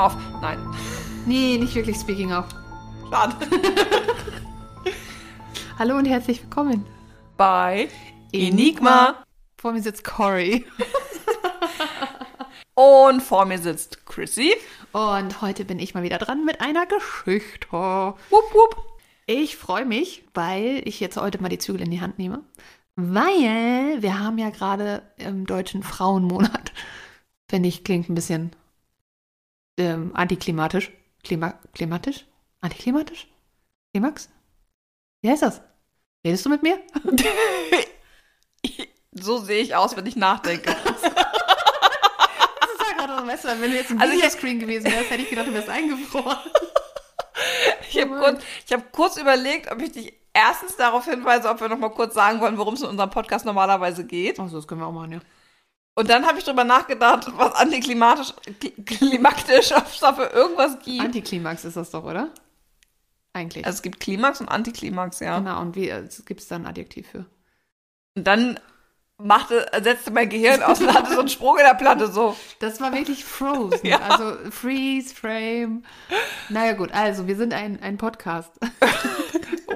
of. Nein. Nee, nicht wirklich speaking of. Schade. Hallo und herzlich willkommen. Bei Enigma. Vor mir sitzt Cory. Und vor mir sitzt Chrissy. Und heute bin ich mal wieder dran mit einer Geschichte. Wupp, wupp. Ich freue mich, weil ich jetzt heute mal die Zügel in die Hand nehme. Weil wir haben ja gerade im deutschen Frauenmonat. Finde ich, klingt ein bisschen ähm, antiklimatisch. Klima klimatisch? Antiklimatisch? Klimax? Wie heißt das? Redest du mit mir? so sehe ich aus, wenn ich nachdenke. Das ist ja gerade so, weißt du, wenn du jetzt im Also ich- Videoscreen gewesen wärst, hätte ich gedacht, du wärst eingefroren. Ich habe kurz, ich hab kurz überlegt, ob ich dich erstens darauf hinweise, ob wir noch mal kurz sagen wollen, worum es in unserem Podcast normalerweise geht. Achso, das können wir auch machen, ja. Und dann habe ich drüber nachgedacht, was antiklimatisch, kli- klimaktisch, ob es dafür irgendwas gibt. Antiklimax ist das doch, oder? Eigentlich. also es gibt Klimax und Antiklimax, ja. genau, und wie äh, gibt es da ein Adjektiv für? Und dann machte, setzte mein Gehirn aus und hatte so einen Sprung in der Platte, so. Das war wirklich Frozen. Ja. Also Freeze, Frame. Naja, gut, also wir sind ein, ein Podcast.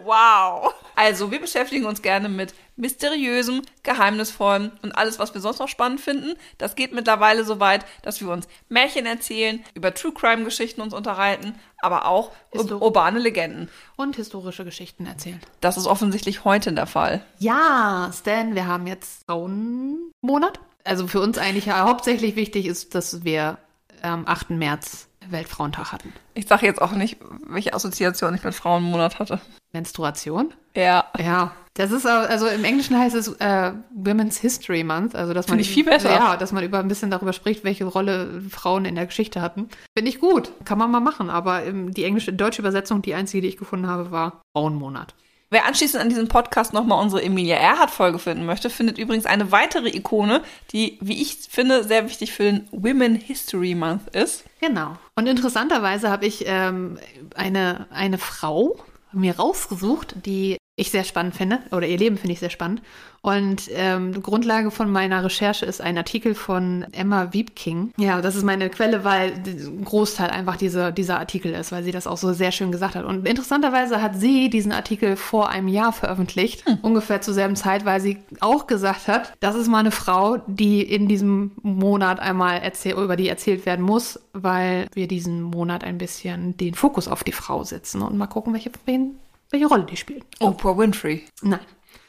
Wow. Also, wir beschäftigen uns gerne mit mysteriösem, geheimnisvollem und alles, was wir sonst noch spannend finden. Das geht mittlerweile so weit, dass wir uns Märchen erzählen, über True Crime Geschichten uns unterhalten, aber auch ur Histo- urbane Legenden. Und historische Geschichten erzählen. Das ist offensichtlich heute der Fall. Ja, Stan, wir haben jetzt Frauenmonat. Also für uns eigentlich ja hauptsächlich wichtig ist, dass wir am 8. März Weltfrauentag hatten. Ich sage jetzt auch nicht, welche Assoziation ich mit Frauenmonat hatte. Menstruation? Ja. Ja, das ist also im Englischen heißt es äh, Women's History Month, also dass man ich viel besser. Ja, dass man über ein bisschen darüber spricht, welche Rolle Frauen in der Geschichte hatten. Finde ich gut, kann man mal machen. Aber die englische, deutsche Übersetzung, die einzige, die ich gefunden habe, war Frauenmonat. Wer anschließend an diesem Podcast nochmal unsere Emilia Earhart-Folge finden möchte, findet übrigens eine weitere Ikone, die, wie ich finde, sehr wichtig für den Women History Month ist. Genau. Und interessanterweise habe ich ähm, eine, eine Frau mir rausgesucht, die ich sehr spannend finde, oder ihr Leben finde ich sehr spannend. Und ähm, Grundlage von meiner Recherche ist ein Artikel von Emma Wiebking. Ja, das ist meine Quelle, weil ein Großteil einfach diese, dieser Artikel ist, weil sie das auch so sehr schön gesagt hat. Und interessanterweise hat sie diesen Artikel vor einem Jahr veröffentlicht, ungefähr zur selben Zeit, weil sie auch gesagt hat, das ist mal eine Frau, die in diesem Monat einmal erzähl über die erzählt werden muss, weil wir diesen Monat ein bisschen den Fokus auf die Frau setzen und mal gucken, welche, wen, welche Rolle die spielt. Oprah Winfrey. Nein,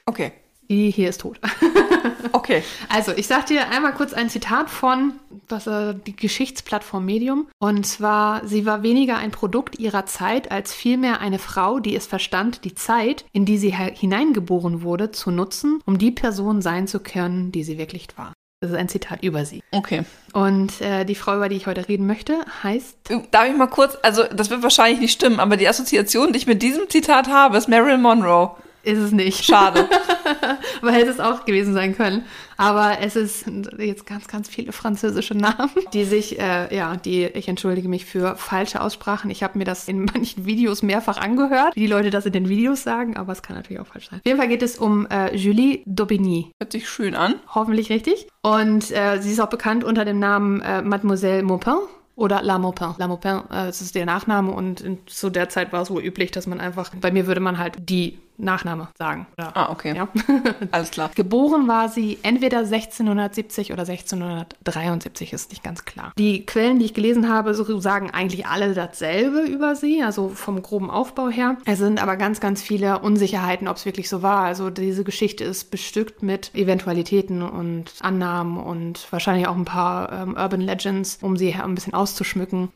Okay. die hier ist tot. Okay. Also, ich sag dir einmal kurz ein Zitat von was, äh, die Geschichtsplattform Medium. Und zwar, sie war weniger ein Produkt ihrer Zeit, als vielmehr eine Frau, die es verstand, die Zeit, in die sie hineingeboren wurde, zu nutzen, um die Person sein zu können, die sie wirklich war. Das ist ein Zitat über sie. Okay. Und äh, die Frau, über die ich heute reden möchte, heißt Darf ich mal kurz, also das wird wahrscheinlich nicht stimmen, aber die Assoziation, die ich mit diesem Zitat habe, ist Marilyn Monroe. Ist es nicht. Schade. Aber hätte es auch gewesen sein können. Aber es ist jetzt ganz, ganz viele französische Namen, die sich, äh, ja, die, ich entschuldige mich für falsche Aussprachen. Ich habe mir das in manchen Videos mehrfach angehört, wie die Leute das in den Videos sagen, aber es kann natürlich auch falsch sein. Auf jeden Fall geht es um äh, Julie Daubigny. Hört sich schön an. Hoffentlich richtig. Und äh, sie ist auch bekannt unter dem Namen äh, Mademoiselle Maupin. Oder La Maupin. La Maupin, äh, das ist der Nachname und in, zu der Zeit war es wohl üblich, dass man einfach, bei mir würde man halt die Nachname sagen. Oder, Ah, okay. Ja. Alles klar. Geboren war sie entweder 1670 oder 1673, ist nicht ganz klar. Die Quellen, die ich gelesen habe, so sagen eigentlich alle dasselbe über sie, also vom groben Aufbau her. Es sind aber ganz, ganz viele Unsicherheiten, ob es wirklich so war. Also diese Geschichte ist bestückt mit Eventualitäten und Annahmen und wahrscheinlich auch ein paar ähm, Urban Legends, um sie ein bisschen auszuschmücken.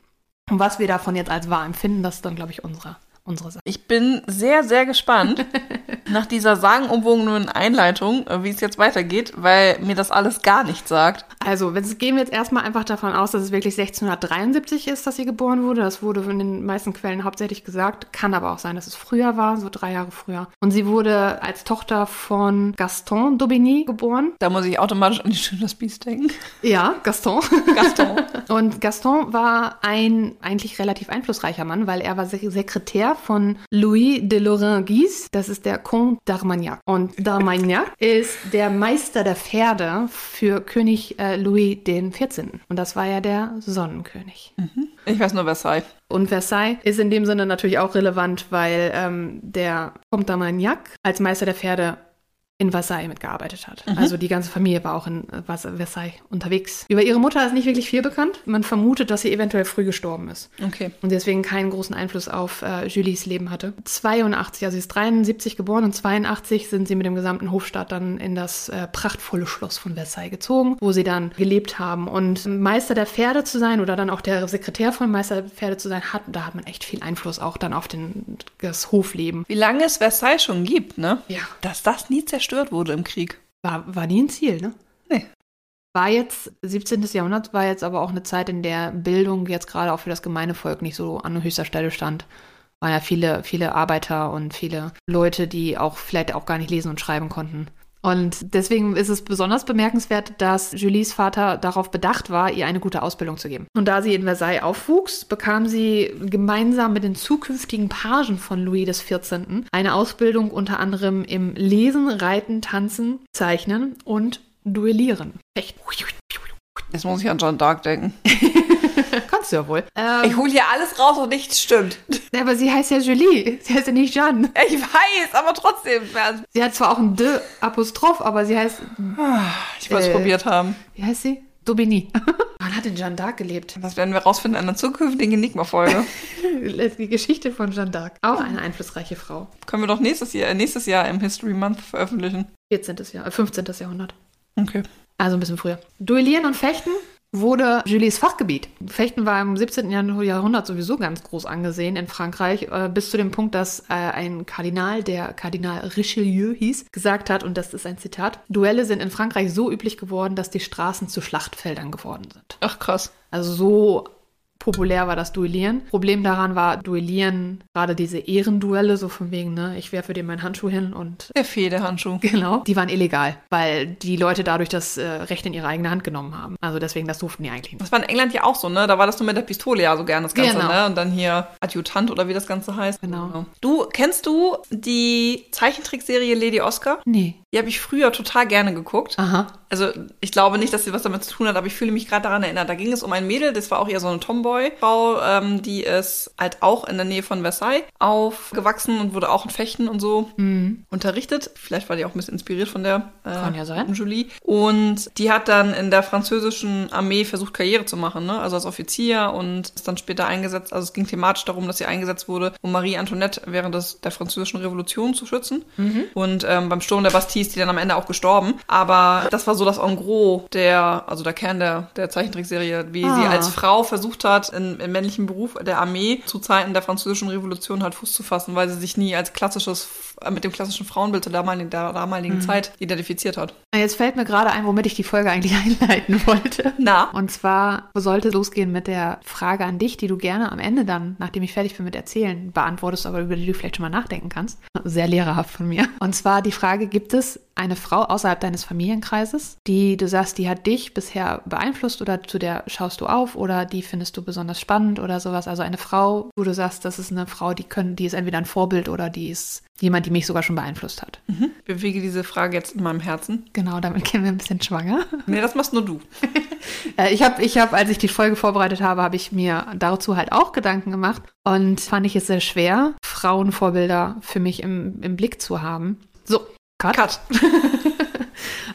Und was wir davon jetzt als wahr empfinden, das ist dann, glaube ich, unsere, unsere Sache. Ich bin sehr, sehr gespannt nach dieser sagenumwogenen Einleitung, äh, wie es jetzt weitergeht, weil mir das alles gar nichts sagt. Also, gehen wir jetzt erstmal einfach davon aus, dass es wirklich 1673 ist, dass sie geboren wurde. Das wurde in den meisten Quellen hauptsächlich gesagt. Kann aber auch sein, dass es früher war, so drei Jahre früher. Und sie wurde als Tochter von Gaston d'Aubigny geboren. Da muss ich automatisch an die Schöne das Biest denken. Ja, Gaston. Gaston. Und Gaston war ein eigentlich relativ einflussreicher Mann, weil er war Sek- Sekretär von Louis de Lorrain-Guise. Das ist der Comte Comte d'Armagnac. Und d'Armagnac ist der Meister der Pferde für König äh, Louis XIV. Und das war ja der Sonnenkönig. Ich weiß nur Versailles. Und Versailles ist in dem Sinne natürlich auch relevant, weil ähm, der Comte d'Armagnac als Meister der Pferde in Versailles mitgearbeitet hat. Also die ganze Familie war auch in äh, Vers- Versailles unterwegs. Über ihre Mutter ist nicht wirklich viel bekannt. Man vermutet, dass sie eventuell früh gestorben ist Okay. und deswegen keinen großen Einfluss auf äh, Julies Leben hatte. 82, also sie ist 73 geboren und 82 sind sie mit dem gesamten Hofstaat dann in das äh, prachtvolle Schloss von Versailles gezogen, wo sie dann gelebt haben. Und Meister der Pferde zu sein oder dann auch der Sekretär von Meister der Pferde zu sein, hat, da hat man echt viel Einfluss auch dann auf den, das Hofleben. Wie lange es Versailles schon gibt, ne? Ja. Dass das nie zerstört wurde im Krieg. War, war nie ein Ziel, ne? Nee. War jetzt, 17. Jahrhundert war jetzt aber auch eine Zeit, in der Bildung jetzt gerade auch für das gemeine Volk nicht so an höchster Stelle stand. Waren ja viele, viele Arbeiter und viele Leute, die auch vielleicht auch gar nicht lesen und schreiben konnten. Und deswegen ist es besonders bemerkenswert, dass Julies Vater darauf bedacht war, ihr eine gute Ausbildung zu geben. Und da sie in Versailles aufwuchs, bekam sie gemeinsam mit den zukünftigen Pagen von Louis XIV. eine Ausbildung unter anderem im Lesen, Reiten, Tanzen, Zeichnen und Duellieren. Echt. Jetzt muss ich an John Dark denken. Kannst du ja wohl. Ich Ähm, hole hier alles raus und nichts stimmt. aber sie heißt ja Julie. Sie heißt ja nicht Jeanne. Ich weiß, aber trotzdem. Sie hat zwar auch ein D Apostroph, aber sie heißt, Ich wollte es Äh. probiert haben. wie heißt sie? Daubigny. Wann hat denn Jeanne d'Arc gelebt? Das werden wir rausfinden in einer zukünftigen Enigma-Folge. Die Geschichte von Jeanne d'Arc. Auch eine einflussreiche Frau. Können wir doch nächstes Jahr, nächstes Jahr im History Month veröffentlichen. 14. Jahr, äh, 15. Jahrhundert. Okay. Also ein bisschen früher. Duellieren und Fechten wurde Julies Fachgebiet. Fechten war im 17. Jahrh- Jahrhundert sowieso ganz groß angesehen in Frankreich, äh, bis zu dem Punkt, dass äh, ein Kardinal, der Kardinal Richelieu hieß, gesagt hat, und das ist ein Zitat, Duelle sind in Frankreich so üblich geworden, dass die Straßen zu Schlachtfeldern geworden sind. Ach krass. Also so populär war das Duellieren. Problem daran war Duellieren, gerade diese Ehrenduelle, so von wegen, ne, ich werfe dir meinen Handschuh hin und Der Fehdehandschuh. Genau. Die waren illegal, weil die Leute dadurch das äh, Recht in ihre eigene Hand genommen haben. Also deswegen, das durften die eigentlich nicht. Das war in England ja auch so, ne? Da war das nur mit der Pistole ja so gern das Ganze, Genau. ne? Und dann hier Adjutant oder wie das Ganze heißt. Genau. Du, kennst du die Zeichentrickserie Lady Oscar? Nee. Die habe ich früher total gerne geguckt. Aha. Also ich glaube nicht, dass sie was damit zu tun hat, aber ich fühle mich gerade daran erinnert. Da ging es um ein Mädel, das war auch eher so eine Tomboy-Frau, ähm, die ist halt auch in der Nähe von Versailles aufgewachsen und wurde auch in Fechten und so unterrichtet. Vielleicht war die auch ein bisschen inspiriert von der äh, Kann ja sein. Julie. Und die hat dann in der französischen Armee versucht, Karriere zu machen, ne? also als Offizier und ist dann später eingesetzt. Also es ging thematisch darum, dass sie eingesetzt wurde, um Marie Antoinette während des, der französischen Revolution zu schützen. Und ähm, beim Sturm der Bastille ist die dann am Ende auch gestorben. Aber das war so das En gros der, also der Kern der, der Zeichentrickserie, wie sie Ah. als Frau versucht hat, in, im männlichen Beruf der Armee zu Zeiten der französischen Revolution halt Fuß zu fassen, weil sie sich nie als klassisches, äh, mit dem klassischen Frauenbild der damaligen, der damaligen Zeit identifiziert hat. Jetzt fällt mir gerade ein, womit ich die Folge eigentlich einleiten wollte. Na? Und zwar sollte losgehen mit der Frage an dich, die du gerne am Ende dann, nachdem ich fertig bin mit Erzählen, beantwortest, aber über die du vielleicht schon mal nachdenken kannst. Sehr lehrerhaft von mir. Und zwar die Frage, gibt es eine Frau außerhalb deines Familienkreises, die du sagst, die hat dich bisher beeinflusst oder zu der schaust du auf oder die findest du besonders spannend oder sowas? Also eine Frau, wo du sagst, das ist eine Frau, die können, die ist entweder ein Vorbild oder die ist jemand, die mich sogar schon beeinflusst hat. Ich bewege diese Frage jetzt in meinem Herzen. Genau, damit kennen wir ein bisschen schwanger. Nee, das machst nur du. Äh, Ich habe, ich hab, als ich die Folge vorbereitet habe, habe ich mir dazu halt auch Gedanken gemacht und fand ich es sehr schwer, Frauenvorbilder für mich im, im Blick zu haben. So, Cut. Cut.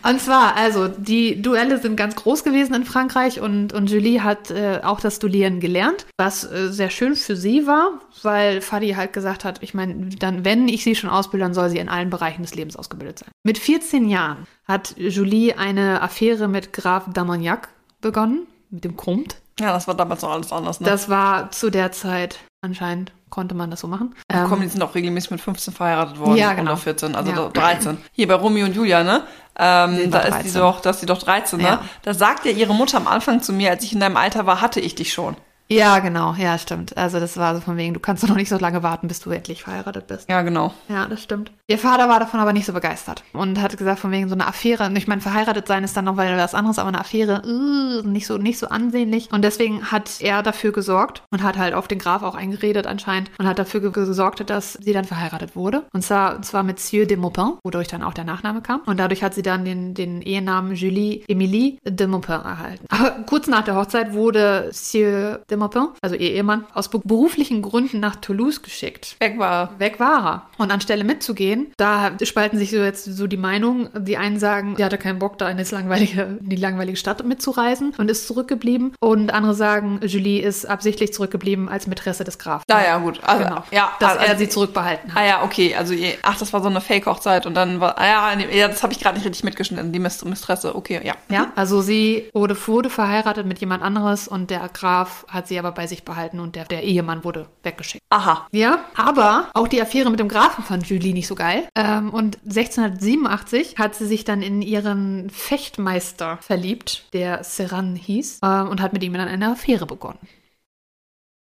Und zwar, also, die Duelle sind ganz groß gewesen in Frankreich und, und Julie hat äh, auch das Duellieren gelernt, was äh, sehr schön für sie war, weil Fadi halt gesagt hat, ich meine, dann, wenn ich sie schon ausbilde, dann soll sie in allen Bereichen des Lebens ausgebildet sein. Mit 14 Jahren hat Julie eine Affäre mit Graf d'Armagnac begonnen, mit dem Comte. Ja, das war damals noch alles anders, ne? Das war zu der Zeit, anscheinend konnte man das so machen. Ähm, Komm, die sind auch regelmäßig mit 15 verheiratet worden. Ja, genau. Oder 14, also Ja. 13. Hier bei Romeo und Julia, ne? Ähm, da ist die 13. doch, da ist die doch 13, ne? Ja. Da sagt ja ihre Mutter am Anfang zu mir, als ich in deinem Alter war, hatte ich dich schon. Ja, genau, ja, stimmt. Also das war so von wegen, du kannst doch noch nicht so lange warten, bis du endlich verheiratet bist. Ja, genau. Ja, das stimmt. Ihr Vater war davon aber nicht so begeistert und hat gesagt, von wegen so eine Affäre. Und ich meine, verheiratet sein ist dann noch weil was anderes, aber eine Affäre uh, nicht so nicht so ansehnlich. Und deswegen hat er dafür gesorgt und hat halt auf den Graf auch eingeredet anscheinend und hat dafür gesorgt, dass sie dann verheiratet wurde. Und zwar, und zwar mit Sieur de Maupin, wodurch dann auch der Nachname kam. Und dadurch hat sie dann den, den Ehenamen Julie Emilie de Maupin erhalten. Aber kurz nach der Hochzeit wurde Sieur de Maupin, also ihr Ehemann, aus beruflichen Gründen nach Toulouse geschickt. Weg war. Weg war er. Und anstelle mitzugehen, da spalten sich so jetzt so die Meinungen. Die einen sagen, sie hatte keinen Bock, da in, das langweilige, in die langweilige Stadt mitzureisen und ist zurückgeblieben. Und andere sagen, Julie ist absichtlich zurückgeblieben als Mätresse des Grafen. Naja, gut. Also, Genau. ja, Dass also, er sie zurückbehalten hat. Ah ja, okay. Also, ihr- ach, das war so eine Fake-Hochzeit und dann war, ah ja, ja das habe ich gerade nicht richtig mitgeschnitten, die Mist Mistresse. Okay, ja. Ja, also sie wurde, wurde verheiratet mit jemand anderes und der Graf hat sie aber bei sich behalten und der, der Ehemann wurde weggeschickt. Aha. Ja, aber auch die Affäre mit dem Grafen fand Julie nicht so geil. Ähm, und 1687 hat sie sich dann in ihren Fechtmeister verliebt, der Serran hieß, ähm, und hat mit ihm dann eine Affäre begonnen.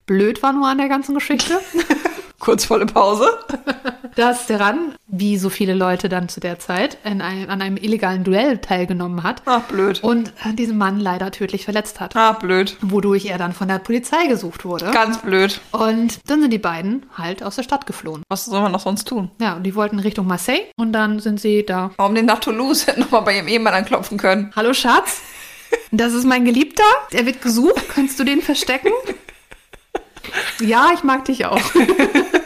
Blöd war nur an der ganzen Geschichte, Kurz volle Pause. dass Serran, wie so viele Leute dann zu der Zeit, in einem, an einem illegalen Duell teilgenommen hat Ach, blöd. und äh, diesen Mann leider tödlich verletzt hat. Ah, blöd. Wodurch er dann von der Polizei gesucht wurde. Ganz blöd. Und dann sind die beiden halt aus der Stadt geflohen. Was soll man noch sonst tun? Ja, und die wollten Richtung Marseille und dann sind sie da. Warum den nach Toulouse hätten nochmal bei ihrem Ehemann anklopfen können? Hallo Schatz, das ist mein Geliebter. Er wird gesucht. Kannst du den verstecken? Ja, ich mag dich auch.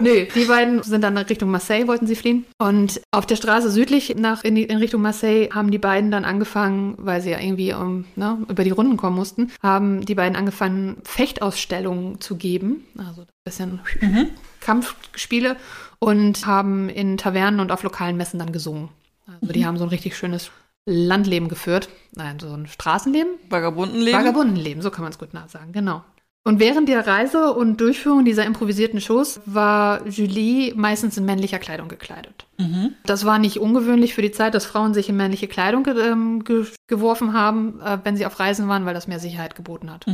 Nö, die beiden sind dann Richtung Marseille, wollten sie fliehen. Und auf der Straße südlich nach in, die, in Richtung Marseille haben die beiden dann angefangen, weil sie ja irgendwie um, ne, über die Runden kommen mussten, haben die beiden angefangen, Fechtausstellungen zu geben. Also ein bisschen Kampfspiele und haben in Tavernen und auf lokalen Messen dann gesungen. Also die haben so ein richtig schönes Landleben geführt. Nein, so ein Straßenleben. Vagabundenleben? Vagabundenleben, so kann man es gut nachsagen, genau. Und während der Reise und Durchführung dieser improvisierten Shows war Julie meistens in männlicher Kleidung gekleidet. Das war nicht ungewöhnlich für die Zeit, dass Frauen sich in männliche Kleidung ähm, ge geworfen haben, äh, wenn sie auf Reisen waren, weil das mehr Sicherheit geboten hat.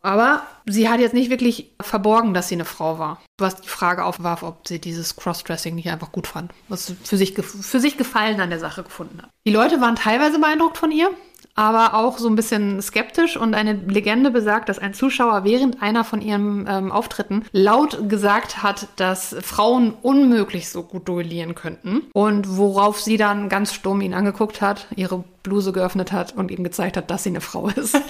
Aber sie hat jetzt nicht wirklich verborgen, dass sie eine Frau war. Was die Frage aufwarf, ob sie dieses Crossdressing nicht einfach gut fand. Was für sich, für sich Gefallen an der Sache gefunden hat. Die Leute waren teilweise beeindruckt von ihr, aber auch so ein bisschen skeptisch. Und eine Legende besagt, dass ein Zuschauer während einer von ihren ähm, Auftritten laut gesagt hat, dass Frauen unmöglich so gut duellieren könnten. Und worauf sie dann ganz stumm ihn angeguckt hat, ihre Bluse geöffnet hat und ihm gezeigt hat, dass sie eine Frau ist.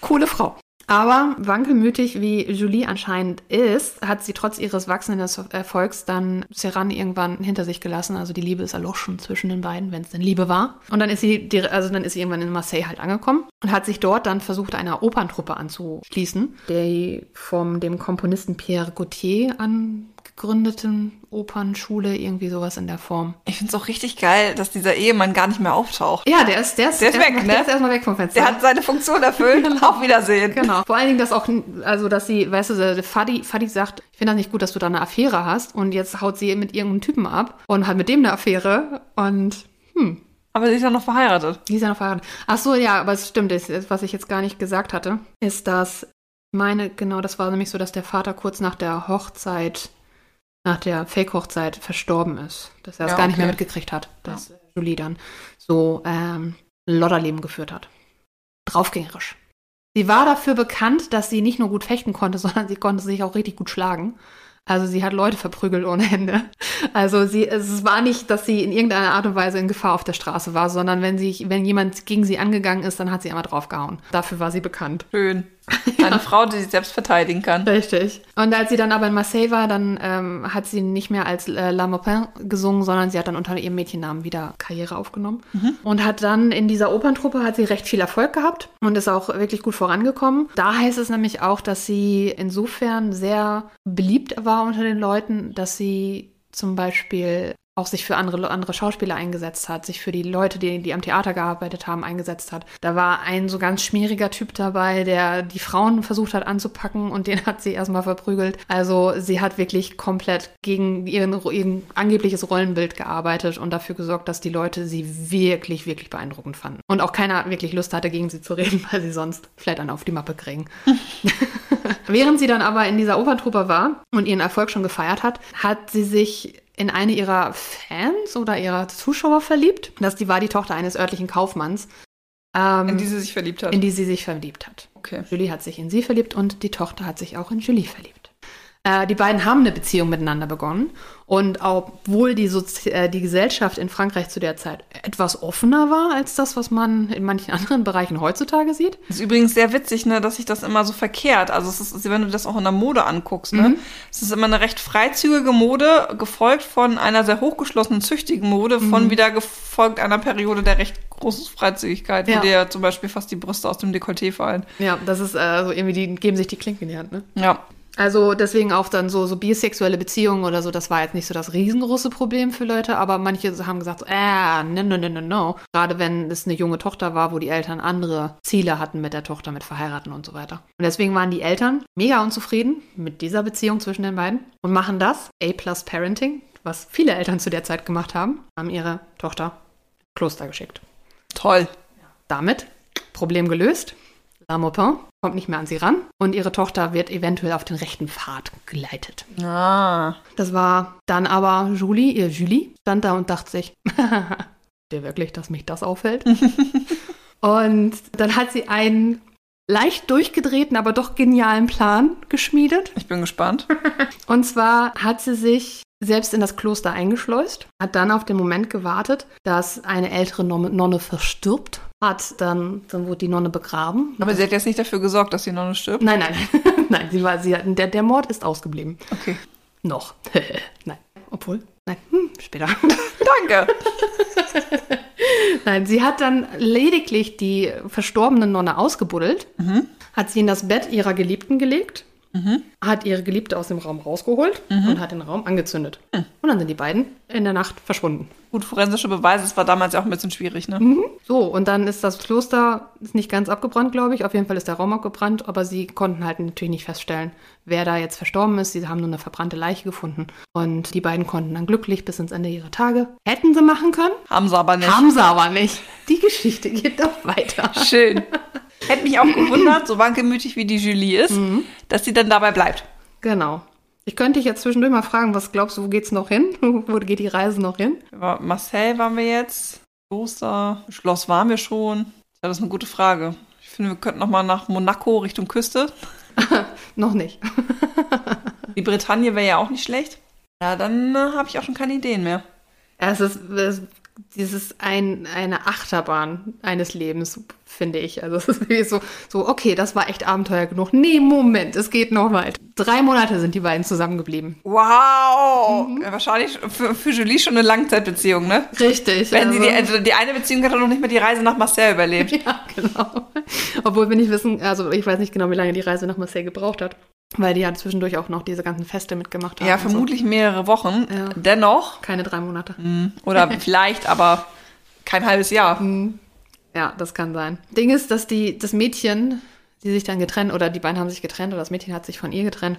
Coole Frau. Aber wankelmütig wie Julie anscheinend ist, hat sie trotz ihres wachsenden Erfolgs dann Serran irgendwann hinter sich gelassen. Also die Liebe ist erloschen zwischen den beiden, wenn es denn Liebe war. Und dann ist sie, also dann ist sie irgendwann in Marseille halt angekommen und hat sich dort dann versucht, einer Operntruppe anzuschließen, die vom dem Komponisten Pierre Gauthier angegründeten Opernschule, irgendwie sowas in der Form. Ich finde es auch richtig geil, dass dieser Ehemann gar nicht mehr auftaucht. Ja, der ist, der ist, Der ist weg, erstmal- ne? Der ist erstmal weg vom Fenster. Der hat seine Funktion erfüllt. Auf Wiedersehen. Genau. Vor allen Dingen, dass auch, also, dass sie, weißt du, der Fadi, Fadi sagt, ich finde das nicht gut, dass du da eine Affäre hast und jetzt haut sie mit irgendeinem Typen ab und hat mit dem eine Affäre und Aber sie ist ja noch verheiratet. die ist ja noch verheiratet. Ach so, ja, aber es stimmt, was ich jetzt gar nicht gesagt hatte, ist, dass, meine, genau, das war nämlich so, dass der Vater kurz nach der Hochzeit, nach der Fake-Hochzeit verstorben ist. Dass er es Ja, gar nicht mehr okay. mitgekriegt hat, dass Julie dann so ähm, ein Lodderleben geführt hat. Draufgängerisch. Sie war dafür bekannt, dass sie nicht nur gut fechten konnte, sondern sie konnte sich auch richtig gut schlagen. Also sie hat Leute verprügelt ohne Ende. Also sie, es war nicht, dass sie in irgendeiner Art und Weise in Gefahr auf der Straße war, sondern wenn sie, wenn jemand gegen sie angegangen ist, dann hat sie einmal draufgehauen. Dafür war sie bekannt. Schön. Eine Frau, die sich selbst verteidigen kann. Richtig. Und als sie dann aber in Marseille war, dann ähm, hat sie nicht mehr als äh, La Maupin gesungen, sondern sie hat dann unter ihrem Mädchennamen wieder Karriere aufgenommen. Und hat dann in dieser Operntruppe hat sie recht viel Erfolg gehabt und ist auch wirklich gut vorangekommen. Da heißt es nämlich auch, dass sie insofern sehr beliebt war unter den Leuten, dass sie zum Beispiel auch sich für andere, andere Schauspieler eingesetzt hat, sich für die Leute, die, die am Theater gearbeitet haben, eingesetzt hat. Da war ein so ganz schmieriger Typ dabei, der die Frauen versucht hat anzupacken und den hat sie erstmal verprügelt. Also sie hat wirklich komplett gegen ihren, ihren angebliches Rollenbild gearbeitet und dafür gesorgt, dass die Leute sie wirklich, wirklich beeindruckend fanden. Und auch keiner wirklich Lust hatte, gegen sie zu reden, weil sie sonst vielleicht einen auf die Mappe kriegen. Während sie dann aber in dieser Operntruppe war und ihren Erfolg schon gefeiert hat, hat sie sich in eine ihrer Fans oder ihrer Zuschauer verliebt. Das die war die Tochter eines örtlichen Kaufmanns. Ähm, In die sie sich verliebt hat. in die sie sich verliebt hat. okay. Julie hat sich in sie verliebt und die Tochter hat sich auch in Julie verliebt. Äh, die beiden haben eine Beziehung miteinander begonnen. Und obwohl die, Sozi äh, die Gesellschaft in Frankreich zu der Zeit etwas offener war als das, was man in manchen anderen Bereichen heutzutage sieht, Das ist übrigens sehr witzig, ne, dass sich das immer so verkehrt. Also es ist, wenn du das auch in der Mode anguckst, ne, es ist immer eine recht freizügige Mode, gefolgt von einer sehr hochgeschlossenen, züchtigen Mode, von wieder gefolgt einer Periode der recht großen Freizügigkeit, Ja. wo dir zum Beispiel fast die Brüste aus dem Dekolleté fallen. ja, das ist äh, so irgendwie, die geben sich die Klinken in die Hand, ne? Ja. Also deswegen auch dann so, so bisexuelle Beziehungen oder so, das war jetzt nicht so das riesengroße Problem für Leute, aber manche haben gesagt, so, äh, no, no, no, no, no. Gerade wenn es eine junge Tochter war, wo die Eltern andere Ziele hatten mit der Tochter, mit Verheiraten und so weiter. Und deswegen waren die Eltern mega unzufrieden mit dieser Beziehung zwischen den beiden und machen das, A-Plus Parenting, was viele Eltern zu der Zeit gemacht haben, haben ihre Tochter Kloster geschickt. Toll. Damit Problem gelöst. La Maupin kommt nicht mehr an sie ran und ihre Tochter wird eventuell auf den rechten Pfad geleitet. Ah. Das war dann aber Julie, ihr Julie, stand da und dachte sich, der wirklich, dass mich das auffällt. und dann hat sie einen leicht durchgedrehten, aber doch genialen Plan geschmiedet. Ich bin gespannt. Und zwar hat sie sich selbst in das Kloster eingeschleust, hat dann auf den Moment gewartet, dass eine ältere Nonne, verstirbt, hat dann, dann wurde die Nonne begraben. Aber sie hat jetzt nicht dafür gesorgt, dass die Nonne stirbt. Nein, nein, nein, sie war, sie hat, der, der Mord ist ausgeblieben. Okay. Noch. nein. Obwohl, nein, hm, später. Danke. nein, sie hat dann lediglich die verstorbene Nonne ausgebuddelt, hat sie in das Bett ihrer Geliebten gelegt, hat ihre Geliebte aus dem Raum rausgeholt und hat den Raum angezündet. Und dann sind die beiden in der Nacht verschwunden. Gut, forensische Beweise, das war damals ja auch ein bisschen schwierig, ne? So, und dann ist das Kloster ist nicht ganz abgebrannt, glaube ich. Auf jeden Fall ist der Raum abgebrannt, aber sie konnten halt natürlich nicht feststellen, wer da jetzt verstorben ist. Sie haben nur eine verbrannte Leiche gefunden. Und die beiden konnten dann glücklich bis ins Ende ihrer Tage. Hätten sie machen können, Haben sie aber nicht. haben sie aber nicht. Die Geschichte geht doch weiter. Schön. Hätte mich auch gewundert, so wankelmütig wie die Julie ist, dass sie dann dabei bleibt. Genau. Ich könnte dich jetzt zwischendurch mal fragen, was glaubst du, wo geht's noch hin? wo geht die Reise noch hin? War- Marseille waren wir jetzt, Kloster, Schloss waren wir schon. Ja, das ist eine gute Frage. Ich finde, wir könnten noch mal nach Monaco Richtung Küste. Noch nicht. Die Bretagne wäre ja auch nicht schlecht. Ja, dann äh, habe ich auch schon keine Ideen mehr. Es ist, es, dieses ein, eine Achterbahn eines Lebens, finde ich. Also es ist wirklich so, so, okay, das war echt Abenteuer genug. Nee, Moment, es geht noch weit. Drei Monate sind die beiden zusammengeblieben. Wow! Ja, wahrscheinlich für, für Julie schon eine Langzeitbeziehung, ne? Richtig. Wenn sie die, also- also die eine Beziehung hat doch noch nicht mehr die Reise nach Marseille überlebt. Ja, genau. Obwohl wir nicht wissen, also ich weiß nicht genau, wie lange die Reise nach Marseille gebraucht hat. Weil die ja zwischendurch auch noch diese ganzen Feste mitgemacht haben. Ja, und so. vermutlich mehrere Wochen. Ja. Dennoch. Keine drei Monate. Oder vielleicht, aber kein halbes Jahr. Ja, das kann sein. Ding ist, dass die, das Mädchen, die sich dann getrennt, oder die beiden haben sich getrennt, oder das Mädchen hat sich von ihr getrennt,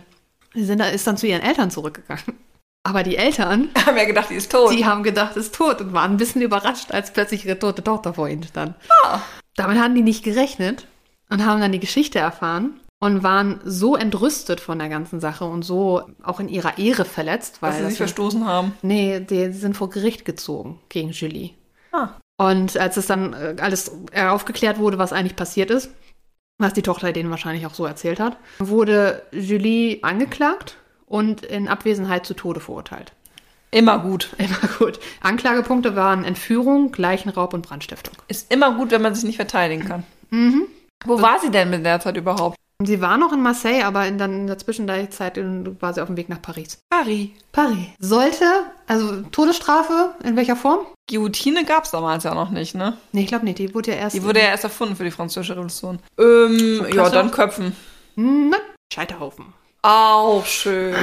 die sind, ist dann zu ihren Eltern zurückgegangen. Aber die Eltern, Haben ja gedacht, die ist tot. die haben gedacht, ist tot und waren ein bisschen überrascht, als plötzlich ihre tote Tochter vor ihnen stand. Ah. Damit hatten die nicht gerechnet und haben dann die Geschichte erfahren und waren so entrüstet von der ganzen Sache und so auch in ihrer Ehre verletzt, weil dass sie sich verstoßen haben. Nee, die sind vor Gericht gezogen gegen Julie. Ah. Und als es dann äh, alles aufgeklärt wurde, was eigentlich passiert ist, was die Tochter denen wahrscheinlich auch so erzählt hat, wurde Julie angeklagt und in Abwesenheit zu Tode verurteilt. Immer gut. Immer gut. Anklagepunkte waren Entführung, Leichenraub und Brandstiftung. Ist immer gut, wenn man sich nicht verteidigen kann. Wo war sie denn mit der Zeit überhaupt? Sie war noch in Marseille, aber in, dann in der Zwischenzeit war sie auf dem Weg nach Paris. Paris. Paris. Sollte, also Todesstrafe, in welcher Form? Guillotine gab es damals ja noch nicht, ne? Nee, ich glaube nicht. Die wurde ja erst. Die wurde ja erst erfunden für die französische Revolution. Ähm, ja, dann Köpfen. Hm, Scheiterhaufen. Auch schön.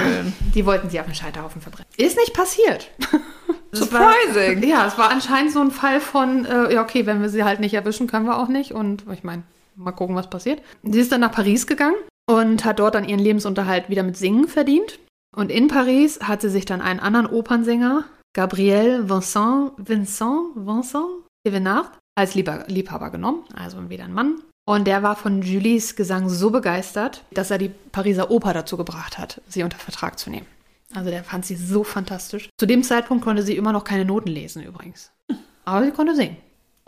Die wollten sie auf den Scheiterhaufen verbrennen. Ist nicht passiert. es war- Surprising. ja, es war anscheinend so ein Fall von, äh, ja, okay, wenn wir sie halt nicht erwischen, können wir auch nicht. Und ich meine, mal gucken, was passiert. Sie ist dann nach Paris gegangen und hat dort dann ihren Lebensunterhalt wieder mit Singen verdient. Und in Paris hat sie sich dann einen anderen Opernsänger, Gabriel Vincent, Vincent, Vincent Thévenard, als Liebhaber genommen. Also wieder ein Mann. Und der war von Julies Gesang so begeistert, dass er die Pariser Oper dazu gebracht hat, sie unter Vertrag zu nehmen. Also der fand sie so fantastisch. Zu dem Zeitpunkt konnte sie immer noch keine Noten lesen übrigens. Aber sie konnte singen.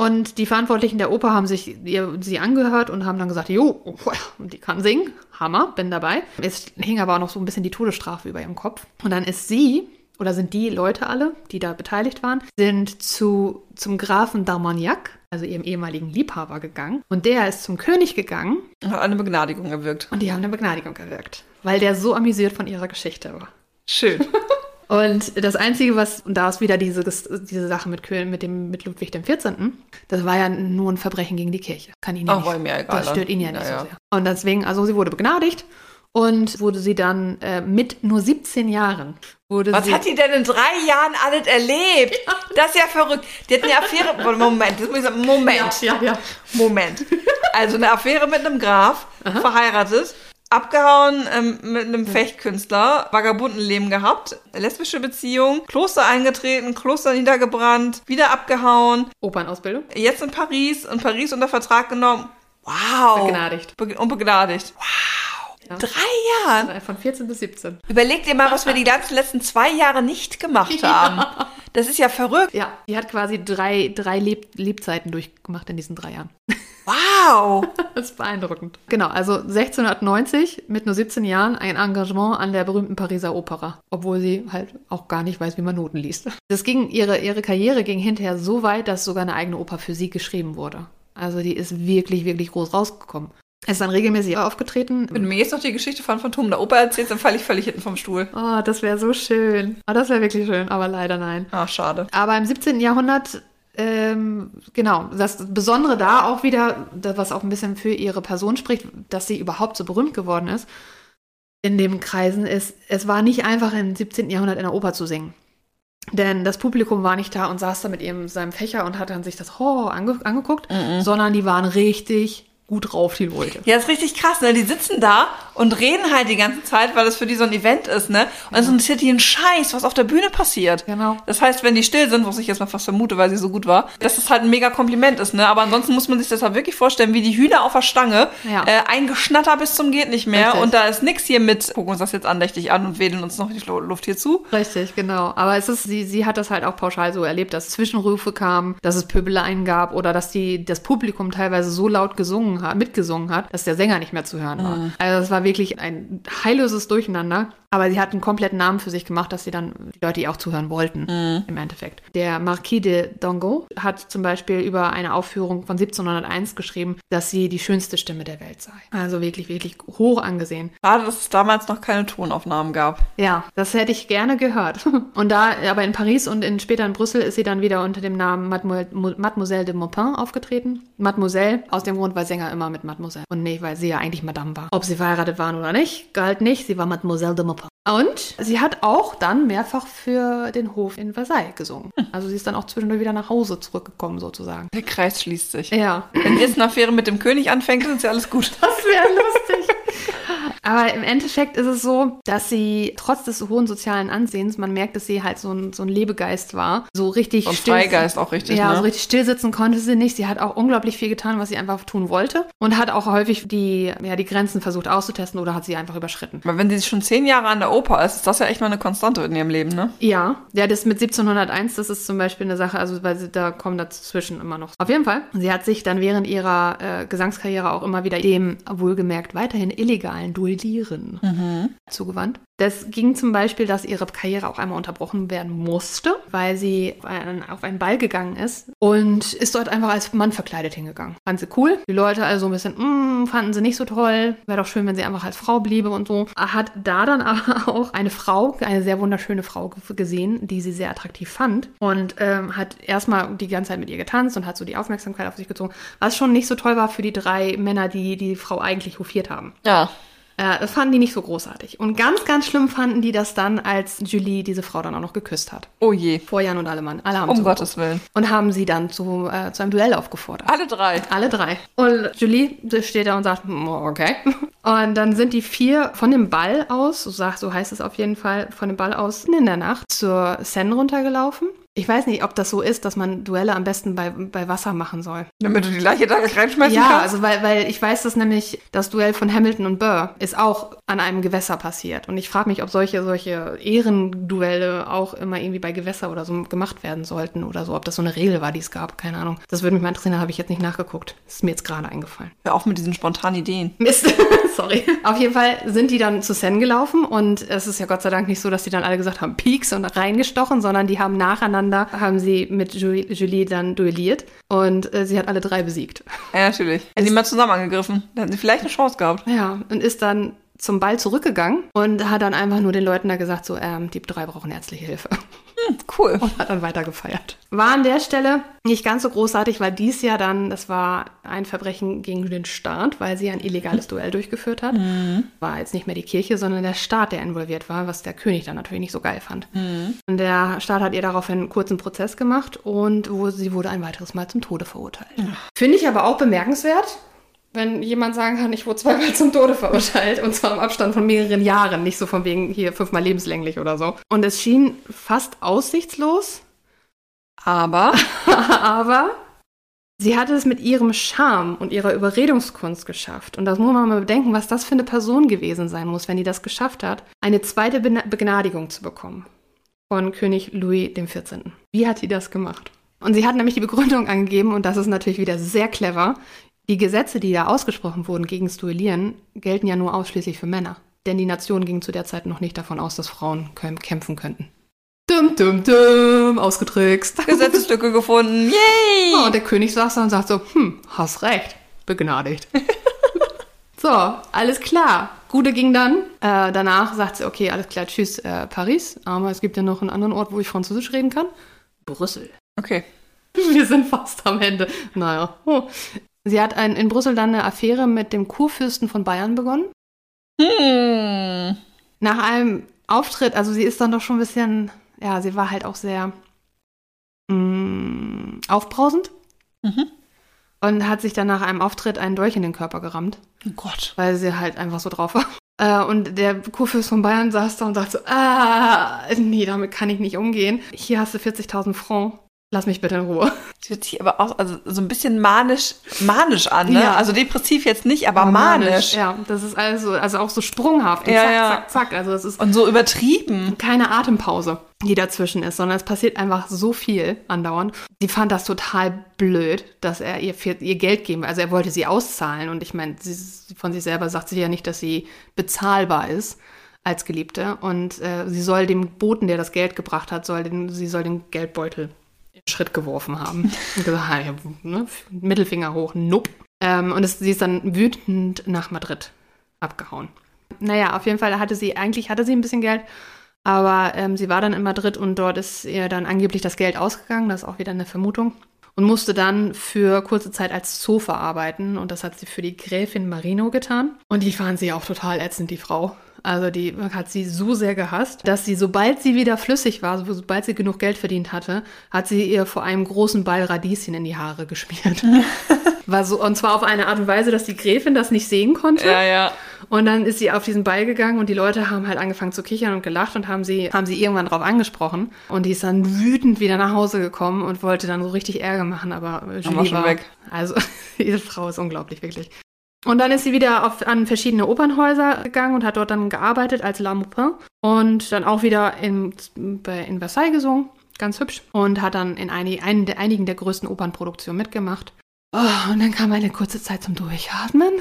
Und die Verantwortlichen der Oper haben sich ihr, sie angehört und haben dann gesagt, jo, die kann singen, Hammer, bin dabei. Es hing aber auch noch so ein bisschen die Todesstrafe über ihrem Kopf. Und dann ist sie, oder sind die Leute alle, die da beteiligt waren, sind zu, zum Grafen d'Armagnac, also ihrem ehemaligen Liebhaber, gegangen. Und der ist zum König gegangen Hat eine Begnadigung gewirkt. und die haben eine Begnadigung gewirkt, weil der so amüsiert von ihrer Geschichte war. Schön. Und das Einzige, was, und da ist wieder diese, diese Sache mit mit dem, mit Ludwig dem 14., das war ja nur ein Verbrechen gegen die Kirche. Kann ihn ja Ach, nicht. ja egal Das stört ihn ja nicht Ja, ja. so sehr. Und deswegen, also sie wurde begnadigt und wurde sie dann äh, mit nur 17 Jahren, wurde Was sie. hat die denn in drei Jahren alles erlebt? Das ist ja verrückt. Die hat eine Affäre. Moment, das muss ich. Moment. ja, ja. Moment. Also eine Affäre mit einem Graf, verheiratet, abgehauen ähm, mit einem Fechtkünstler, Vagabundenleben gehabt, lesbische Beziehung, Kloster eingetreten, Kloster niedergebrannt, wieder abgehauen, Opernausbildung. jetzt in Paris und Paris unter Vertrag genommen. Wow. Begnadigt. Be und begnadigt. Wow. Ja. Drei Jahren. Von 14 bis 17. Überleg dir mal, was wir die ganzen letzten zwei Jahre nicht gemacht haben. Das ist ja verrückt. Ja, die hat quasi drei, drei Leb Lebzeiten durchgemacht in diesen drei Jahren. Wow. Das ist beeindruckend. Genau, also 1690 mit nur 17 Jahren ein Engagement an der berühmten Pariser Opera, obwohl sie halt auch gar nicht weiß, wie man Noten liest. Das ging, ihre, ihre Karriere ging hinterher so weit, dass sogar eine eigene Oper für sie geschrieben wurde. Also die ist wirklich, wirklich groß rausgekommen. Es ist dann regelmäßig aufgetreten. Wenn du mir jetzt noch die Geschichte von Phantom der Oper erzählst, dann falle ich völlig hinten vom Stuhl. Oh, das wäre so schön. Oh, das wäre wirklich schön, aber leider nein. Ah, schade. Aber im 17. Jahrhundert, ähm, genau, das Besondere da auch wieder, das, was auch ein bisschen für ihre Person spricht, dass sie überhaupt so berühmt geworden ist, in den Kreisen ist, es war nicht einfach im 17. Jahrhundert in der Oper zu singen. Denn das Publikum war nicht da und saß da mit ihrem, seinem Fächer und hat dann sich das Horror ange, angeguckt, sondern die waren richtig gut drauf, die Leute. Ja, ist richtig krass, ne? Die sitzen da und reden halt die ganze Zeit, weil das für die so ein Event ist, ne? Und es interessiert die einen Scheiß, was auf der Bühne passiert. Genau. Das heißt, wenn die still sind, was ich jetzt mal fast vermute, weil sie so gut war, dass es halt ein mega Kompliment ist, ne? Aber ansonsten muss man sich das halt wirklich vorstellen, wie die Hühner auf der Stange, Ja. äh, ein Geschnatter bis zum geht nicht mehr Richtig. und da ist nix hier mit, gucken uns das jetzt andächtig an und wedeln uns noch die Lu- Luft hier zu. Richtig, genau. Aber es ist, sie, sie hat das halt auch pauschal so erlebt, dass Zwischenrufe kamen, dass es Pöbeleien gab oder dass die, das Publikum teilweise so laut gesungen hat, mitgesungen hat, dass der Sänger nicht mehr zu hören war. Also es war wirklich ein heilloses Durcheinander. Aber sie hat einen kompletten Namen für sich gemacht, dass sie dann die Leute ihr auch zuhören wollten, im Endeffekt. Der Marquis de Dango hat zum Beispiel über eine Aufführung von 1701 geschrieben, dass sie die schönste Stimme der Welt sei. Also wirklich, wirklich hoch angesehen. Schade, dass es damals noch keine Tonaufnahmen gab. Ja, das hätte ich gerne gehört. Und da, aber in Paris und in, später in Brüssel ist sie dann wieder unter dem Namen Mademoiselle, Mademoiselle de Maupin aufgetreten. Mademoiselle, aus dem Grund, weil Sänger immer mit Mademoiselle. Und nicht, weil sie ja eigentlich Madame war. Ob sie verheiratet waren oder nicht, galt nicht. Sie war Mademoiselle de Maupin. Und sie hat auch dann mehrfach für den Hof in Versailles gesungen. Also sie ist dann auch zwischendurch wieder nach Hause zurückgekommen, sozusagen. Der Kreis schließt sich. Ja, Wenn jetzt eine Affäre mit dem König anfängt, ist ja alles gut. Das wäre. Aber im Endeffekt ist es so, dass sie trotz des hohen sozialen Ansehens, man merkt, dass sie halt so ein, so ein Lebegeist war. So richtig Und still- Freigeist auch richtig, Ja, ne? so richtig still sitzen konnte sie nicht. Sie hat auch unglaublich viel getan, was sie einfach tun wollte. Und hat auch häufig die, ja, die Grenzen versucht auszutesten oder hat sie einfach überschritten. Weil wenn sie schon zehn Jahre an der Oper ist, ist das ja echt mal eine Konstante in ihrem Leben, ne? Ja, ja, das mit 1701, das ist zum Beispiel eine Sache, also weil sie, da kommen dazwischen immer noch. Auf jeden Fall, sie hat sich dann während ihrer äh, Gesangskarriere auch immer wieder dem wohlgemerkt weiterhin illegalen Duellieren zugewandt. Das ging zum Beispiel, dass ihre Karriere auch einmal unterbrochen werden musste, weil sie auf einen, Ball gegangen ist und ist dort einfach als Mann verkleidet hingegangen. Fand sie cool. Die Leute also ein bisschen, mm, fanden sie nicht so toll. Wäre doch schön, wenn sie einfach als Frau bliebe und so. Hat da dann aber auch eine Frau, eine sehr wunderschöne Frau ge- gesehen, die sie sehr attraktiv fand und ähm, hat erstmal die ganze Zeit mit ihr getanzt und hat so die Aufmerksamkeit auf sich gezogen, was schon nicht so toll war für die drei Männer, die die Frau eigentlich hofiert haben. Ja. Äh, das fanden die nicht so großartig. Und ganz, ganz schlimm fanden die das dann, als Julie diese Frau dann auch noch geküsst hat. Oh je. Vor Jan und Allemann. Alle haben Um. Gottes Willen. Und haben sie dann zu, äh, zu einem Duell aufgefordert. Alle drei. Alle drei. Und Julie steht da und sagt, "Mm, okay. Und dann sind die vier von dem Ball aus, so, sagt, so heißt es auf jeden Fall, von dem Ball aus in der Nacht zur Seine runtergelaufen. Ich weiß nicht, ob das so ist, dass man Duelle am besten bei, bei Wasser machen soll. Damit du die Leiche da reinschmeißen Ja, kannst? also weil, weil ich weiß, dass nämlich das Duell von Hamilton und Burr ist auch an einem Gewässer passiert. Und ich frage mich, ob solche, solche Ehrenduelle auch immer irgendwie bei Gewässer oder so gemacht werden sollten oder so. Ob das so eine Regel war, die es gab. Keine Ahnung. Das würde mich mal interessieren, da habe ich jetzt nicht nachgeguckt. Das ist mir jetzt gerade eingefallen. Hör auf mit diesen spontanen Ideen. Mist, sorry. Auf jeden Fall sind die dann zu Sen gelaufen und es ist ja Gott sei Dank nicht so, dass die dann alle gesagt haben, Peaks und reingestochen, sondern die haben nacheinander, haben sie mit Julie, dann duelliert und äh, sie hat alle drei besiegt. Ja, natürlich. Hätten die mal zusammen angegriffen, dann hätten sie vielleicht eine Chance gehabt. Ja, und ist dann zum Ball zurückgegangen und hat dann einfach nur den Leuten da gesagt, so, ähm, die drei brauchen ärztliche Hilfe. Cool. Und hat dann weiter gefeiert. War an der Stelle nicht ganz so großartig, weil dies Jahr dann, das war ein Verbrechen gegen den Staat, weil sie ein illegales Duell durchgeführt hat. War jetzt nicht mehr die Kirche, sondern der Staat, der involviert war, was der König dann natürlich nicht so geil fand. Und der Staat hat ihr daraufhin einen kurzen Prozess gemacht und wo sie wurde ein weiteres Mal zum Tode verurteilt. Finde ich aber auch bemerkenswert, wenn jemand sagen kann, ich wurde zweimal zum Tode verurteilt und zwar im Abstand von mehreren Jahren, nicht so von wegen hier fünfmal lebenslänglich oder so. Und es schien fast aussichtslos, Aber aber sie hatte es mit ihrem Charme und ihrer Überredungskunst geschafft. Und das muss man mal bedenken, was das für eine Person gewesen sein muss, wenn die das geschafft hat, eine zweite Begnadigung zu bekommen von König Louis XIV. Wie hat sie das gemacht? Und sie hat nämlich die Begründung angegeben, und das ist natürlich wieder sehr clever, die Gesetze, die da ausgesprochen wurden gegen das Duellieren, gelten ja nur ausschließlich für Männer. Denn die Nation ging zu der Zeit noch nicht davon aus, dass Frauen käm- kämpfen könnten. Dum, dum, dum, ausgetrickst. Gesetzeslücke gefunden. Yay! Ja, und der König saß da und sagt so, hm, hast recht, begnadigt. so, alles klar. Gute ging dann. Äh, danach sagt sie, okay, alles klar, tschüss, äh, Paris. Aber es gibt ja noch einen anderen Ort, wo ich Französisch reden kann. Brüssel. Okay. Wir sind fast am Ende. Naja. Oh. Sie hat ein, in Brüssel dann eine Affäre mit dem Kurfürsten von Bayern begonnen. Hm. Nach einem Auftritt, also sie ist dann doch schon ein bisschen, ja, sie war halt auch sehr mm, aufbrausend Mhm. und hat sich dann nach einem Auftritt einen Dolch in den Körper gerammt, Oh Gott. weil sie halt einfach so drauf war. Äh, und der Kurfürst von Bayern saß da und sagte so, ah, nee, damit kann ich nicht umgehen. Hier hast du 40.000 Francs. Lass mich bitte in Ruhe. Das hört sich aber auch also so ein bisschen manisch, manisch an, ne? Ja. Also depressiv jetzt nicht, aber manisch. Ja, das ist also, also auch so sprunghaft. Und Ja, zack, ja. zack, zack. Also es ist Und so übertrieben. keine Atempause, die dazwischen ist, sondern es passiert einfach so viel andauernd. Sie fand das total blöd, dass er ihr, ihr Geld geben will. Also er wollte sie auszahlen und ich meine, sie, von sich selber sagt sie ja nicht, dass sie bezahlbar ist als Geliebte und äh, sie soll dem Boten, der das Geld gebracht hat, soll den, sie soll den Geldbeutel in Schritt geworfen haben. Und gesagt, "Ah, ja, ne, Mittelfinger hoch, nope. Ähm, und es, sie ist dann wütend nach Madrid abgehauen. Naja, auf jeden Fall hatte sie, eigentlich hatte sie ein bisschen Geld, aber ähm, sie war dann in Madrid und dort ist ihr dann angeblich das Geld ausgegangen, das ist auch wieder eine Vermutung. Und musste dann für kurze Zeit als Zofe arbeiten und das hat sie für die Gräfin Marino getan. Und die fand sie auch total ätzend, die Frau. Also die hat sie so sehr gehasst, dass sie, sobald sie wieder flüssig war, so- sobald sie genug Geld verdient hatte, hat sie ihr vor einem großen Ball Radieschen in die Haare geschmiert. war so, und zwar auf eine Art und Weise, dass die Gräfin das nicht sehen konnte. Ja, ja. Und dann ist sie auf diesen Ball gegangen und die Leute haben halt angefangen zu kichern und gelacht und haben sie, haben sie irgendwann drauf angesprochen. Und die ist dann wütend wieder nach Hause gekommen und wollte dann so richtig Ärger machen, aber Julie war weg. Also, diese Frau ist unglaublich, wirklich. Und dann ist sie wieder auf, an verschiedene Opernhäuser gegangen und hat dort dann gearbeitet als La Maupin und dann auch wieder in, in Versailles gesungen, ganz hübsch, und hat dann in einig, der, einigen der größten Opernproduktionen mitgemacht. Oh, und dann kam eine kurze Zeit zum Durchatmen.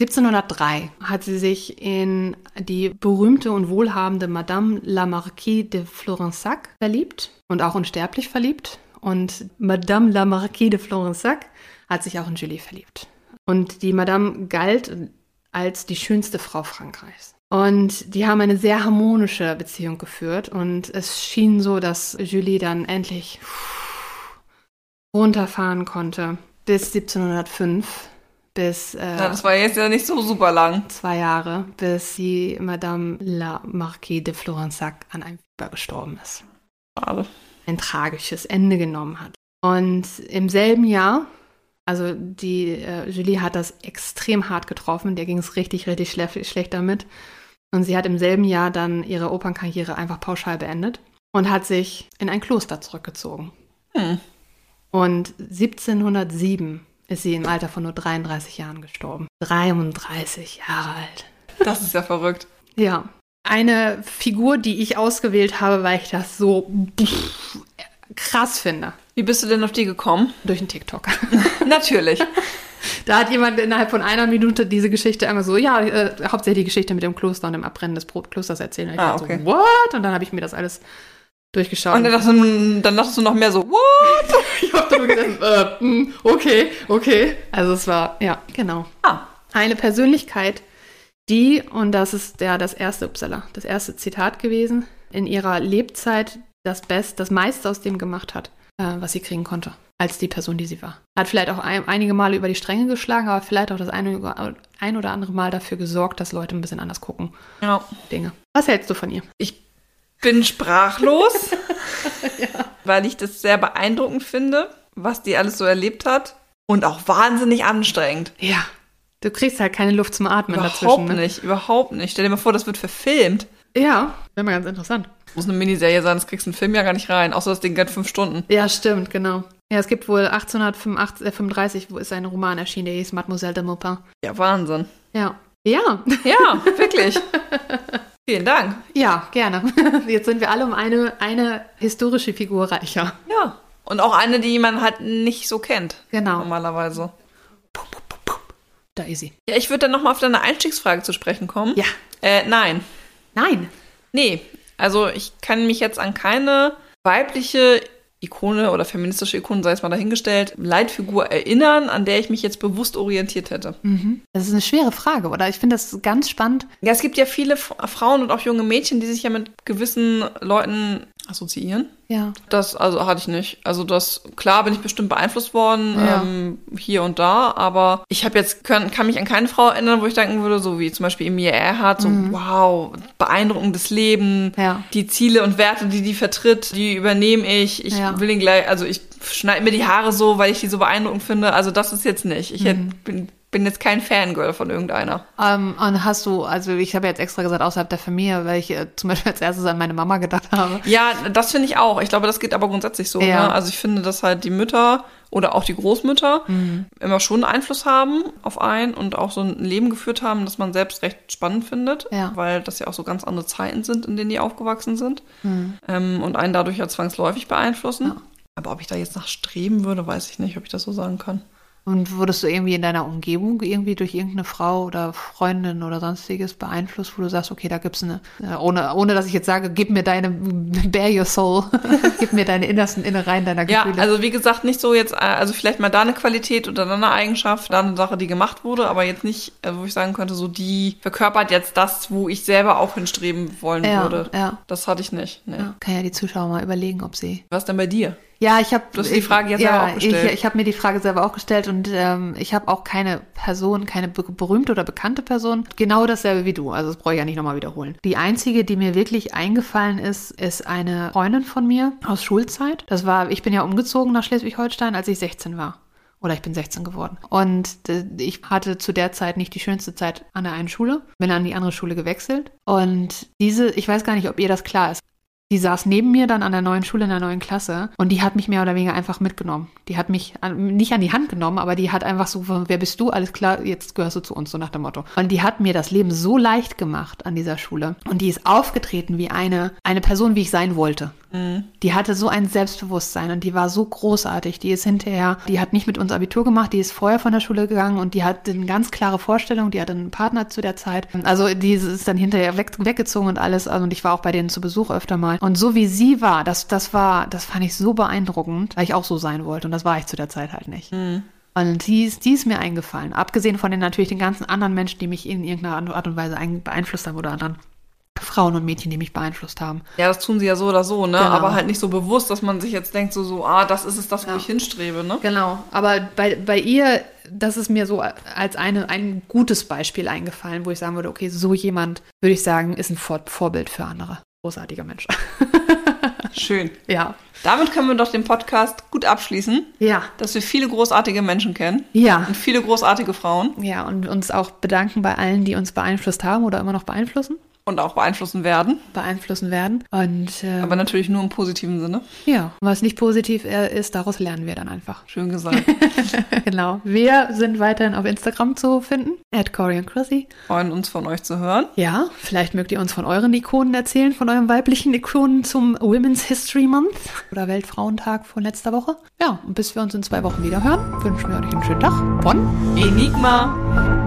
1703 hat sie sich in die berühmte und wohlhabende Madame la Marquise de Florensac verliebt und auch unsterblich verliebt. Und Madame la Marquise de Florensac hat sich auch in Julie verliebt. Und die Madame galt als die schönste Frau Frankreichs. Und die haben eine sehr harmonische Beziehung geführt. Und es schien so, dass Julie dann endlich runterfahren konnte bis 1705, bis äh, Ja, das war jetzt ja nicht so super lang. zwei Jahre, bis die Madame la Marquise de Florensac an einem Fieber gestorben ist. Schade. Ein tragisches Ende genommen hat. Und im selben Jahr, also die äh, Julie hat das extrem hart getroffen, der ging es richtig, richtig schle schlecht damit. Und sie hat im selben Jahr dann ihre Opernkarriere einfach pauschal beendet und hat sich in ein Kloster zurückgezogen. Hm. Und 1707 ist sie im Alter von nur 33 Jahren gestorben. 33 Jahre alt. Das ist ja verrückt. Ja. Eine Figur, die ich ausgewählt habe, weil ich das so krass finde. Wie bist du denn auf die gekommen? Durch einen TikTok. Natürlich. Da hat jemand innerhalb von einer Minute diese Geschichte einmal so, ja, äh, hauptsächlich die Geschichte mit dem Kloster und dem Abbrennen des Brotklosters erzählt. Und ich Ah, okay. so, what? Und dann habe ich mir das alles durchgeschaut. Und dann dachtest, du, dann dachtest du noch mehr so, what? ich habe da nur gedacht, äh, hm, okay, okay. Also es war, ja, genau. Ah, Eine Persönlichkeit, die, und das ist ja das erste, upsala, das erste Zitat gewesen, in ihrer Lebzeit das Best, das meiste aus dem gemacht hat, was sie kriegen konnte, als die Person, die sie war. Hat vielleicht auch ein, einige Male über die Stränge geschlagen, aber vielleicht auch das eine, ein oder andere Mal dafür gesorgt, dass Leute ein bisschen anders gucken. ja. Dinge. Was hältst du von ihr? Ich bin sprachlos, weil ich das sehr beeindruckend finde, was die alles so erlebt hat. Und auch wahnsinnig anstrengend. Ja. Du kriegst halt keine Luft zum Atmen Überhaupt dazwischen. Ne? nicht, überhaupt nicht. Stell dir mal vor, das wird verfilmt. Ja, wäre mal ganz interessant. Muss eine Miniserie sein, das kriegst du einen Film ja gar nicht rein. Außer das Ding geht fünf Stunden. Ja, stimmt, genau. Ja, es gibt wohl 1835, wo ist ein Roman erschienen, der hieß Mademoiselle de Maupin. Ja, Wahnsinn. Ja. Ja, Ja, wirklich. Vielen Dank. ja, gerne. Jetzt sind wir alle um eine, eine historische Figur reicher. Ja. Und auch eine, die man halt nicht so kennt. Genau. Normalerweise. Da ist sie. Ja, ich würde dann nochmal auf deine Einstiegsfrage zu sprechen kommen. Ja. Äh, nein. Nein. Nee. Also ich kann mich jetzt an keine weibliche Ikone oder feministische Ikone, sei es mal dahingestellt, Leitfigur erinnern, an der ich mich jetzt bewusst orientiert hätte. Das ist eine schwere Frage, oder? Ich finde das ganz spannend. Ja, es gibt ja viele Frauen und auch junge Mädchen, die sich ja mit gewissen Leuten assoziieren. Ja. Das also hatte ich nicht. Also das klar bin ich bestimmt beeinflusst worden Ja. ähm, hier und da, aber ich habe jetzt kann, kann mich an keine Frau erinnern, wo ich denken würde, so wie zum Beispiel Emilia Earhart, so wow beeindruckendes Leben, Mhm. Ja. die Ziele und Werte, die die vertritt, die übernehme ich. Ich Ja. will ihn gleich, also ich schneide mir die Haare so, weil ich die so beeindruckend finde. Also das ist jetzt nicht. Ich Mhm. bin bin jetzt kein Fangirl von irgendeiner. Ähm, und hast du, also ich habe jetzt extra gesagt, außerhalb der Familie, weil ich äh, zum Beispiel als erstes an meine Mama gedacht habe. Ja, das finde ich auch. Ich glaube, das geht aber grundsätzlich so. Ja. Ne? Also ich finde, dass halt die Mütter oder auch die Großmütter Mhm. immer schon Einfluss haben auf einen und auch so ein Leben geführt haben, das man selbst recht spannend findet, Ja. weil das ja auch so ganz andere Zeiten sind, in denen die aufgewachsen sind Mhm. ähm, und einen dadurch ja zwangsläufig beeinflussen. Aber ob ich da jetzt nach streben würde, weiß ich nicht, ob ich das so sagen kann. Und wurdest du irgendwie in deiner Umgebung irgendwie durch irgendeine Frau oder Freundin oder sonstiges beeinflusst, wo du sagst, okay, da gibt's eine, äh, ohne, ohne dass ich jetzt sage, gib mir deine, bear your soul, gib mir deine innersten Innereien deiner Ja, Gefühle. also wie gesagt, nicht so jetzt, äh, also vielleicht mal da eine Qualität oder da eine Eigenschaft, da eine Sache, die gemacht wurde, aber jetzt nicht, äh, wo ich sagen könnte, so die verkörpert jetzt das, wo ich selber auch hinstreben wollen Ja, würde. ja. Das hatte ich nicht. Nee. ja, kann ja die Zuschauer mal überlegen, ob sie Was denn bei dir? Ja, ich habe die Frage jetzt selber auch gestellt. Ich, ich habe mir die Frage selber auch gestellt und ähm, ich habe auch keine Person, keine be berühmte oder bekannte Person. Genau dasselbe wie du. Also das brauche ich ja nicht nochmal wiederholen. Die einzige, die mir wirklich eingefallen ist, ist eine Freundin von mir aus Schulzeit. Das war, ich bin ja umgezogen nach Schleswig-Holstein, als ich 16 war. Oder ich bin 16 geworden. Und äh, ich hatte zu der Zeit nicht die schönste Zeit an der einen Schule, bin an die andere Schule gewechselt. Und diese, ich weiß gar nicht, ob ihr das klar ist. Die saß neben mir dann an der neuen Schule in der neuen Klasse und die hat mich mehr oder weniger einfach mitgenommen. Die hat mich an, nicht an die Hand genommen, aber die hat einfach so, wer bist du? Alles klar, jetzt gehörst du zu uns, so nach dem Motto. Und die hat mir das Leben so leicht gemacht an dieser Schule. Und die ist aufgetreten wie eine, eine Person, wie ich sein wollte. Die hatte so ein Selbstbewusstsein und die war so großartig. Die ist hinterher, die hat nicht mit uns Abitur gemacht, die ist vorher von der Schule gegangen und die hat eine ganz klare Vorstellung, die hatte einen Partner zu der Zeit. Also die ist dann hinterher weg, weggezogen und alles. Also, und ich war auch bei denen zu Besuch öfter mal. Und so wie sie war, das, das war, das fand ich so beeindruckend, weil ich auch so sein wollte. Und das war ich zu der Zeit halt nicht. Und die ist, die ist mir eingefallen. Abgesehen von den natürlich den ganzen anderen Menschen, die mich in irgendeiner Art und Weise ein- beeinflusst haben oder anderen Frauen und Mädchen, die mich beeinflusst haben. Ja, das tun sie ja so oder so, ne? Genau. Aber halt nicht so bewusst, dass man sich jetzt denkt, so, so, ah, das ist es, das, wo Ja. ich hinstrebe, ne? Genau, aber bei, bei ihr, das ist mir so als eine, ein gutes Beispiel eingefallen, wo ich sagen würde, okay, so jemand, würde ich sagen, ist ein Vor Vorbild für andere. Großartiger Mensch. Schön. ja. Damit können wir doch den Podcast gut abschließen, Ja. dass wir viele großartige Menschen kennen Ja. und viele großartige Frauen Ja, und uns auch bedanken bei allen, die uns beeinflusst haben oder immer noch beeinflussen, und auch beeinflussen werden. beeinflussen werden. Und ähm, Aber natürlich nur im positiven Sinne. ja, was nicht positiv äh, ist, daraus lernen wir dann einfach. Schön gesagt. genau. Wir sind weiterhin auf Instagram zu finden, at Corey und Chrissy. Freuen uns von euch zu hören. Ja, vielleicht mögt ihr uns von euren Ikonen erzählen, von euren weiblichen Ikonen zum Women's History Month oder Weltfrauentag von letzter Woche. Ja, und bis wir uns in zwei Wochen wieder hören, wünschen wir euch einen schönen Tag von Enigma.